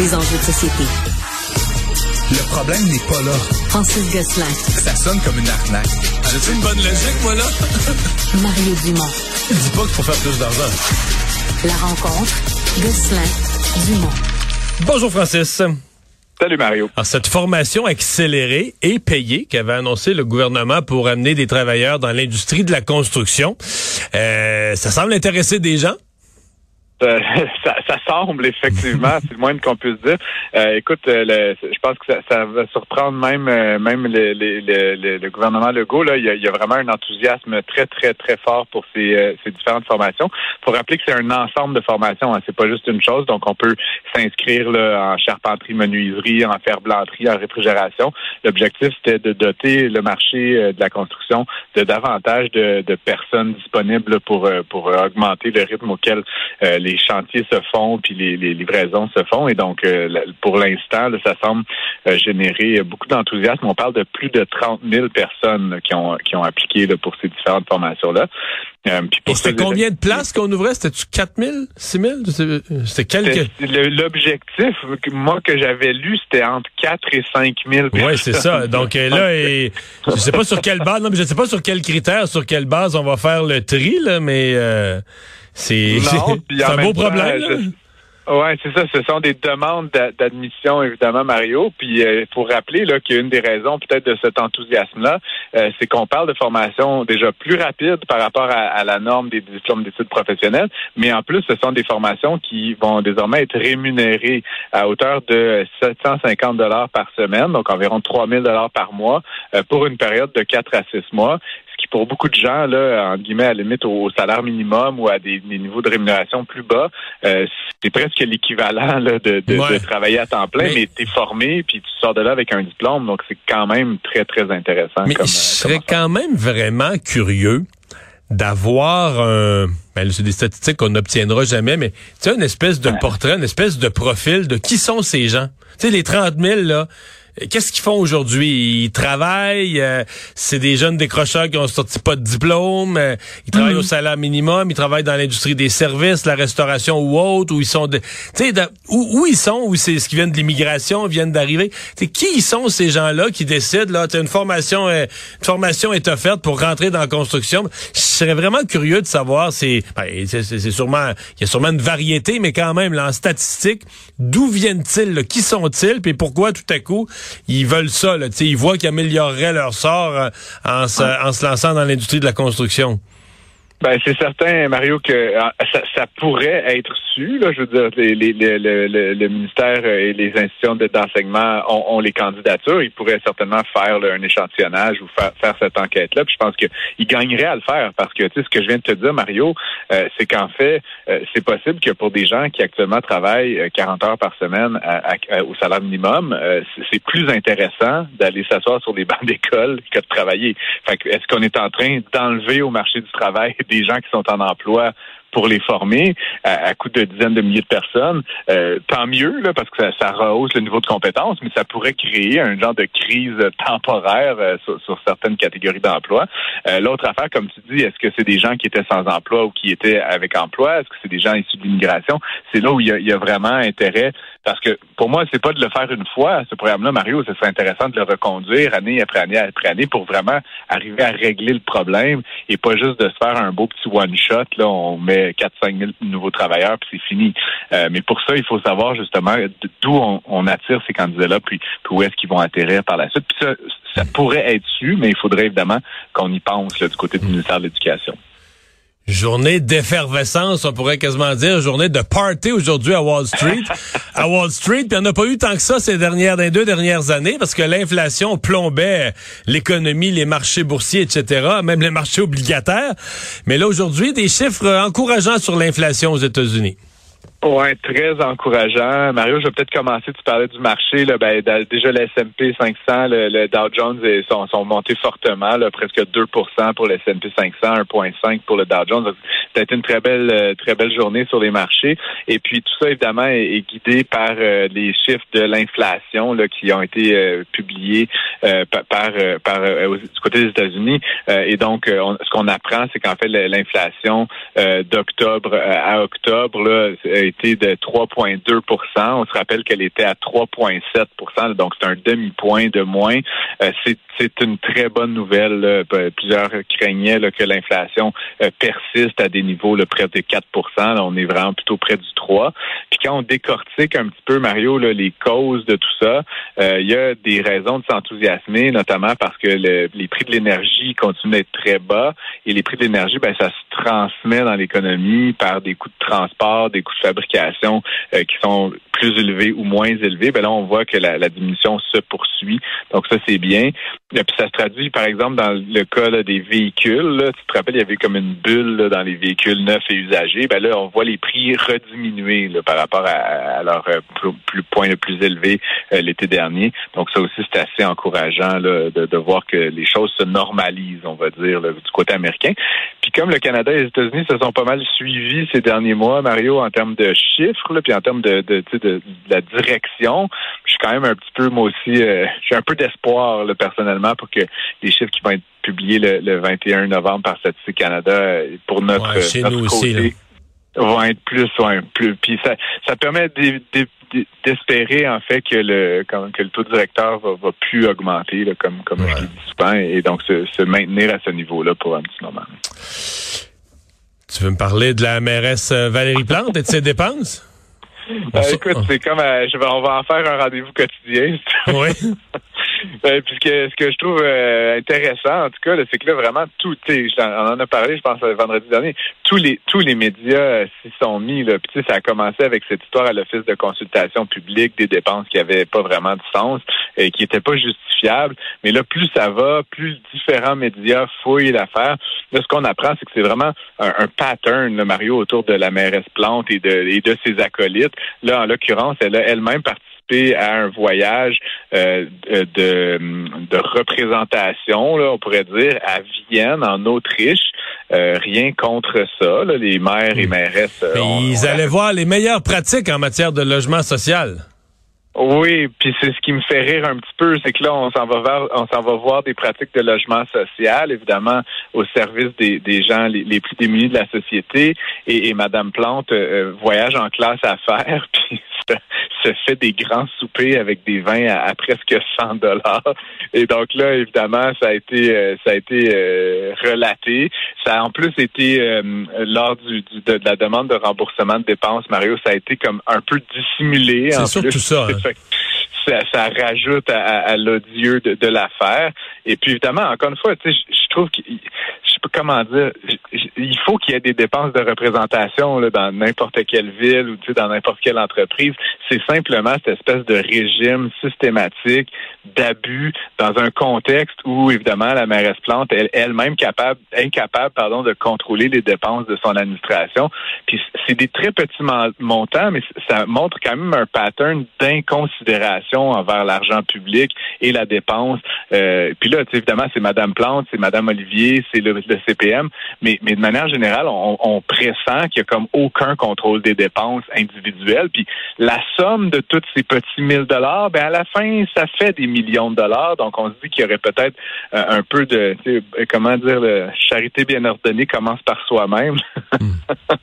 des enjeux de société. Le problème n'est pas là. Francis Gosselin. Ça sonne comme une arnaque. J'ai une bonne logique, moi, là? Mario Dumont. Dis pas qu'il faut faire plus d'argent. La rencontre, Gosselin, Dumont. Bonjour, Francis. Salut Mario. Alors, cette formation accélérée et payée qu'avait annoncé le gouvernement pour amener des travailleurs dans l'industrie de la construction, euh, ça semble intéresser des gens? Euh, ça, ça, semble effectivement, c'est le moins qu'on puisse dire. Euh, écoute, euh, je pense que ça, ça, va surprendre même même le, le, le, le, gouvernement Legault. Là, il y, a, il y, a, vraiment un enthousiasme très très très fort pour ces, ces différentes formations. Faut rappeler que c'est un ensemble de formations. Hein, c'est pas juste une chose. Donc on peut s'inscrire en charpenterie, menuiserie, en ferblanterie, en réfrigération. L'objectif c'était de doter le marché de la construction de davantage de, de personnes disponibles pour pour augmenter le rythme auquel les les chantiers se font, puis les, livraisons se font. Et donc, euh, pour l'instant, ça semble euh, générer beaucoup d'enthousiasme. On parle de plus de 30 000 personnes qui ont, qui ont appliqué pour ces différentes formations-là. Euh, Et c'était combien de places qu'on ouvrait? C'était-tu 4 000, 6 000? C'était quelques... L'objectif, moi, que j'avais lu, c'était entre 4 et 5 000 Oui, c'est ça. Donc là, et, je sais pas sur quelle base, non, mais je sais pas sur quels critères, sur quelle base on va faire le tri, là, mais... C'est un beau problème. Oui, c'est ça. Ce sont des demandes d'admission, évidemment, Mario. Puis il euh, faut rappeler là qu'une des raisons peut-être de cet enthousiasme-là, euh, c'est qu'on parle de formation déjà plus rapide par rapport à, la norme des diplômes d'études professionnelles, mais en plus, ce sont des formations qui vont désormais être rémunérées à hauteur de 750 dollars par semaine, donc environ 3000 dollars par mois, euh, pour une période de 4 à 6 mois qui pour beaucoup de gens, là, en guillemets, à la limite au, salaire minimum ou à des, niveaux de rémunération plus bas, euh, c'est presque l'équivalent de, de, travailler à temps plein, mais, tu es formé, puis tu sors de là avec un diplôme, donc c'est quand même très, très intéressant. Mais je serais quand même vraiment curieux d'avoir un ben, c'est des statistiques qu'on n'obtiendra jamais mais tu sais une espèce de portrait une espèce de profil de qui sont ces gens. Tu sais les 30 000 là Qu'est-ce qu'ils font aujourd'hui? Ils travaillent, euh, c'est des jeunes décrocheurs qui ont sorti pas de diplôme, euh, ils travaillent au mhm. salaire minimum, ils travaillent dans l'industrie des services, la restauration ou autre, où ils sont, tu sais, où, où, ils sont, où c'est ce qui viennent de l'immigration, viennent d'arriver. Tu qui sont ces gens-là qui décident là, une formation, euh, une formation est offerte pour rentrer dans la construction? Je serais vraiment curieux de savoir, c'est, ben, c'est sûrement, il y a sûrement une variété, mais quand même, là, en statistique, d'où viennent-ils, qui sont-ils, puis pourquoi tout à coup ils veulent ça. Là, ils voient qu'ils amélioreraient leur sort euh, en, se, en se lançant dans l'industrie de la construction. Ben c'est certain, Mario, que euh, ça, ça, pourrait être su. Là, je veux dire, les, les, le, le, ministère et les institutions d'enseignement ont, ont, les candidatures. Ils pourraient certainement faire un échantillonnage ou faire, faire cette enquête-là. Puis je pense qu'ils gagneraient à le faire parce que tu sais ce que je viens de te dire, Mario, euh, c'est qu'en fait, euh, c'est possible que pour des gens qui actuellement travaillent 40 heures par semaine au salaire minimum, c'est plus intéressant d'aller s'asseoir sur des bancs d'école que de travailler. Fait est-ce qu'on est en train d'enlever au marché du travail des gens qui sont en emploi pour les former à, à coût de dizaines de milliers de personnes, euh, tant mieux, là, parce que ça, ça, rehausse le niveau de compétence, mais ça pourrait créer un genre de crise temporaire euh, sur, certaines catégories d'emploi. Euh, l'autre affaire, comme tu dis, est-ce que c'est des gens qui étaient sans emploi ou qui étaient avec emploi? Est-ce que c'est des gens issus de l'immigration? C'est là où il y, a, y, a, vraiment intérêt, parce que pour moi, c'est pas de le faire une fois, ce programme-là, Mario, ce serait intéressant de le reconduire année après année après année pour vraiment arriver à régler le problème et pas juste de se faire un beau petit one-shot, là, on met 4-5 000 nouveaux travailleurs, puis c'est fini. Euh, mais pour ça, il faut savoir justement d'où on, attire ces candidats-là, puis, où est-ce qu'ils vont atterrir par la suite. Puis ça, ça pourrait être su, mais il faudrait évidemment qu'on y pense du côté du ministère de l'Éducation. Journée d'effervescence, on pourrait quasiment dire, journée de party aujourd'hui à Wall Street. à Wall Street, puis il n'y en a pas eu tant que ça ces dernières, des deux dernières années, parce que l'inflation plombait l'économie, les marchés boursiers, etc., même les marchés obligataires. Mais là, aujourd'hui, des chiffres encourageants sur l'inflation aux États-Unis. Oui, très encourageant. Mario, je vais peut-être commencer. Tu parlais du marché. Là, ben, déjà, le S&P 500, le, Dow Jones sont, sont montés fortement, là, presque 2% pour le S&P 500, 1,5 pour le Dow Jones. C'était une très belle, euh, très belle journée sur les marchés. Et puis tout ça, évidemment, est, guidé par euh, les chiffres de l'inflation qui ont été euh, publiés par, par, du côté des États-Unis. et donc, ce qu'on apprend, c'est qu'en fait, l'inflation d'octobre à octobre là, de 3,2 On se rappelle qu'elle était à 3,7 donc c'est un demi-point de moins. Euh, c'est une très bonne nouvelle. Plusieurs craignaient que l'inflation euh, persiste à des niveaux là, près de 4% On est vraiment plutôt près du 3 Puis quand on décortique un petit peu, Mario, là, les causes de tout ça, euh, il y a des raisons de s'enthousiasmer, notamment parce que les prix de l'énergie continuent d'être très bas. Et les prix de l'énergie, ben, ça se transmet dans l'économie par des coûts de transport, des coûts de fabrication euh, qui sont plus élevés ou moins élevés. Ben là, on voit que la, la diminution se poursuit. Donc ça, c'est bien. Et puis ça se traduit, par exemple, dans le cas des véhicules. tu te rappelles, il y avait comme une bulle dans les véhicules neufs et usagés. Ben là, on voit les prix rediminuer par rapport à, leur euh, plus, point le plus élevé euh, l'été dernier. Donc ça aussi, c'est assez encourageant là, de, de, voir que les choses se normalisent, on va dire, du côté américain. Puis comme le Canada et les États-Unis se sont pas mal suivis ces derniers mois, Mario, en termes de chiffres, puis en termes de, de, de, la direction, je suis quand même un petit peu, moi aussi, euh, j'ai un peu d'espoir personnellement pour que les chiffres qui vont être publiés le, 21 novembre par Statistique Canada pour notre, côté vont être plus, ouais, plus. Puis ça, ça permet d'espérer en fait que le que le taux directeur va, va plus augmenter, comme comme je l'ai dit souvent, et donc se, se maintenir à ce niveau-là pour un petit moment. Tu veux me parler de la mairesse euh, Valérie Plante et de ses dépenses? Euh, écoute, c'est comme euh, je vais, on va en faire un rendez-vous quotidien. Oui. Ben, puis ce que, je trouve euh, intéressant, en tout cas, c'est que là, vraiment, tout, on en a parlé, je pense, vendredi dernier, tous les tous les médias euh, s'y sont mis. Là, puis ça a commencé avec cette histoire à l'Office de consultation publique des dépenses qui n'avaient pas vraiment de sens et qui n'étaient pas justifiables. Mais là, plus ça va, plus différents médias fouillent l'affaire. Là, ce qu'on apprend, c'est que c'est vraiment un, pattern, là, Mario, autour de la mairesse Plante et de, et de ses acolytes. Là, en l'occurrence, elle a elle-même participé à un voyage euh, de, de, représentation, là, on pourrait dire, à Vienne, en Autriche. Euh, rien contre ça. les maires et mairesses. Euh, ils allaient voir les meilleures pratiques en matière de logement social. Oui, puis c'est ce qui me fait rire un petit peu, c'est que là, on s'en va voir, on s'en va voir des pratiques de logement social, évidemment, au service des, des gens les, plus démunis de la société. Et, et Madame Plante voyage en classe à faire, puis se fait des grands soupers avec des vins à, presque 100 dollars. Et donc là, évidemment, ça a été euh, ça a été euh, relaté. Ça a en plus été euh, lors du, de, la demande de remboursement de dépenses, Mario, ça a été comme un peu dissimulé. C'est surtout ça. Hein. ça. ça. rajoute à, l'odieux de, l'affaire. Et puis évidemment, encore une fois, je, je trouve que comment dire, il faut qu'il y ait des dépenses de représentation dans n'importe quelle ville ou dans n'importe quelle entreprise. C'est simplement cette espèce de régime systématique d'abus dans un contexte où, évidemment, la mairesse Plante est elle-même capable, incapable, pardon, de contrôler les dépenses de son administration. Puis c'est des très petits montants, mais ça montre quand même un pattern d'inconsidération envers l'argent public et la dépense. Euh, puis là, évidemment, c'est Madame Plante, c'est Madame Olivier, c'est le, le CPM, mais, mais de manière générale, on, on pressent qu'il y a comme aucun contrôle des dépenses individuelles. Puis la somme de tous ces petits mille dollars, ben à la fin, ça fait des millions de dollars. Donc on se dit qu'il y aurait peut-être euh, un peu de, comment dire, la charité bien ordonnée commence par soi-même. Hmm.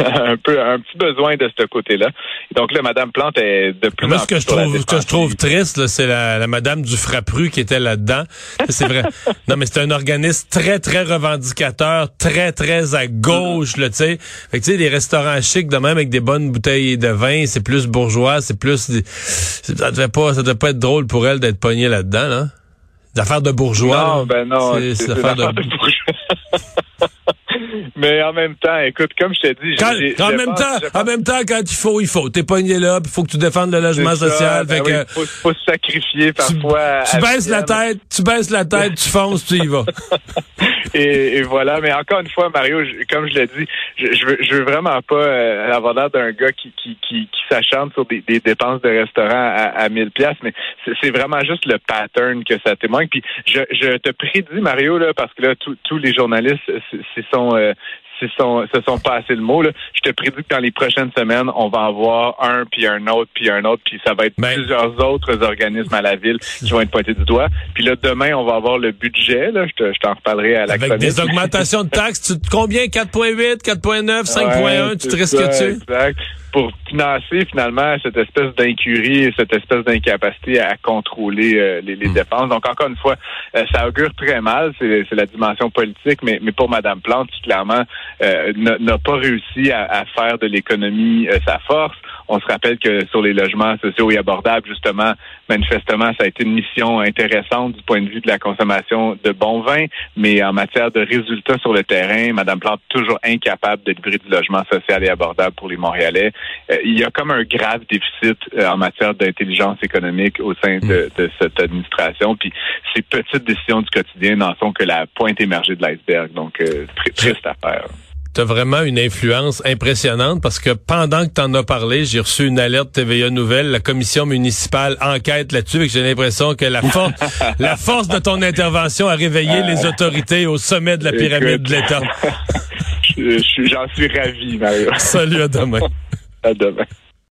un peu, un petit besoin de ce côté-là. Donc là, Madame Plante est de plus Moi, ce que je trouve, ce que je trouve triste, c'est la, la, Madame du Frappru qui était là-dedans. C'est vrai. non, mais c'est un organisme très, très revendicateur, très, très à gauche, là, tu sais. Fait que, tu sais, des restaurants chics de même avec des bonnes bouteilles de vin, c'est plus bourgeois, c'est plus, ça devait pas, ça devait pas être drôle pour elle d'être pognée là-dedans, là. Des affaires de bourgeois. Non, ben non. C'est des affaires de... de bourgeois. Mais en même temps, écoute, comme je t'ai dit, en même temps, en même temps, quand il faut, il faut. T'es pogné là, il faut que tu défendes le logement social. Ben fait faut, faut, se sacrifier parfois. Tu, baisses la tête, tu baisses la tête, tu fonces, tu y vas. et, voilà. Mais encore une fois, Mario, comme je l'ai dit, je, je, veux, je veux vraiment pas euh, avoir l'air d'un gars qui, qui, qui, qui s'acharne sur des, des, dépenses de restaurant à, à 1000 pièces, mais c'est vraiment juste le pattern que ça témoigne. Puis je, je te prédis, Mario, là, parce que là, tous les journalistes, c'est sont euh, se sont, se sont passés le mot. Là. Je te prédis que dans les prochaines semaines, on va avoir un, puis un autre, puis un autre, puis ça va être ben- plusieurs autres organismes à la ville qui vont être pointés du doigt. Puis là, demain, on va avoir le budget. Là. Je, t'en reparlerai à la Avec des augmentations de taxes, tu, combien? 4.8, 4.9, 5.1, tu te risques-tu? Exact. Pour financer finalement cette espèce d'incurie et cette espèce d'incapacité à contrôler euh, les, les, dépenses. Donc encore une fois, euh, ça augure très mal. C'est la dimension politique, mais, mais pour Madame Plante, clairement, euh, n'a pas réussi à, à faire de l'économie sa force. On se rappelle que sur les logements sociaux et abordables, justement, manifestement, ça a été une mission intéressante du point de vue de la consommation de bons vins, mais en matière de résultats sur le terrain, Madame Plante toujours incapable de livrer du logement social et abordable pour les Montréalais. Euh, il y a comme un grave déficit euh, en matière d'intelligence économique au sein de, mm. de, cette administration. Puis ces petites décisions du quotidien n'en sont que la pointe émergée de l'iceberg. Donc, euh, triste affaire tu vraiment une influence impressionnante parce que pendant que tu en as parlé, j'ai reçu une alerte TVA Nouvelle, la commission municipale enquête là-dessus et j'ai l'impression que la, force la force de ton intervention a réveillé les autorités au sommet de la pyramide de l'État. J'en suis ravi, Mario. Salut, à demain. à demain.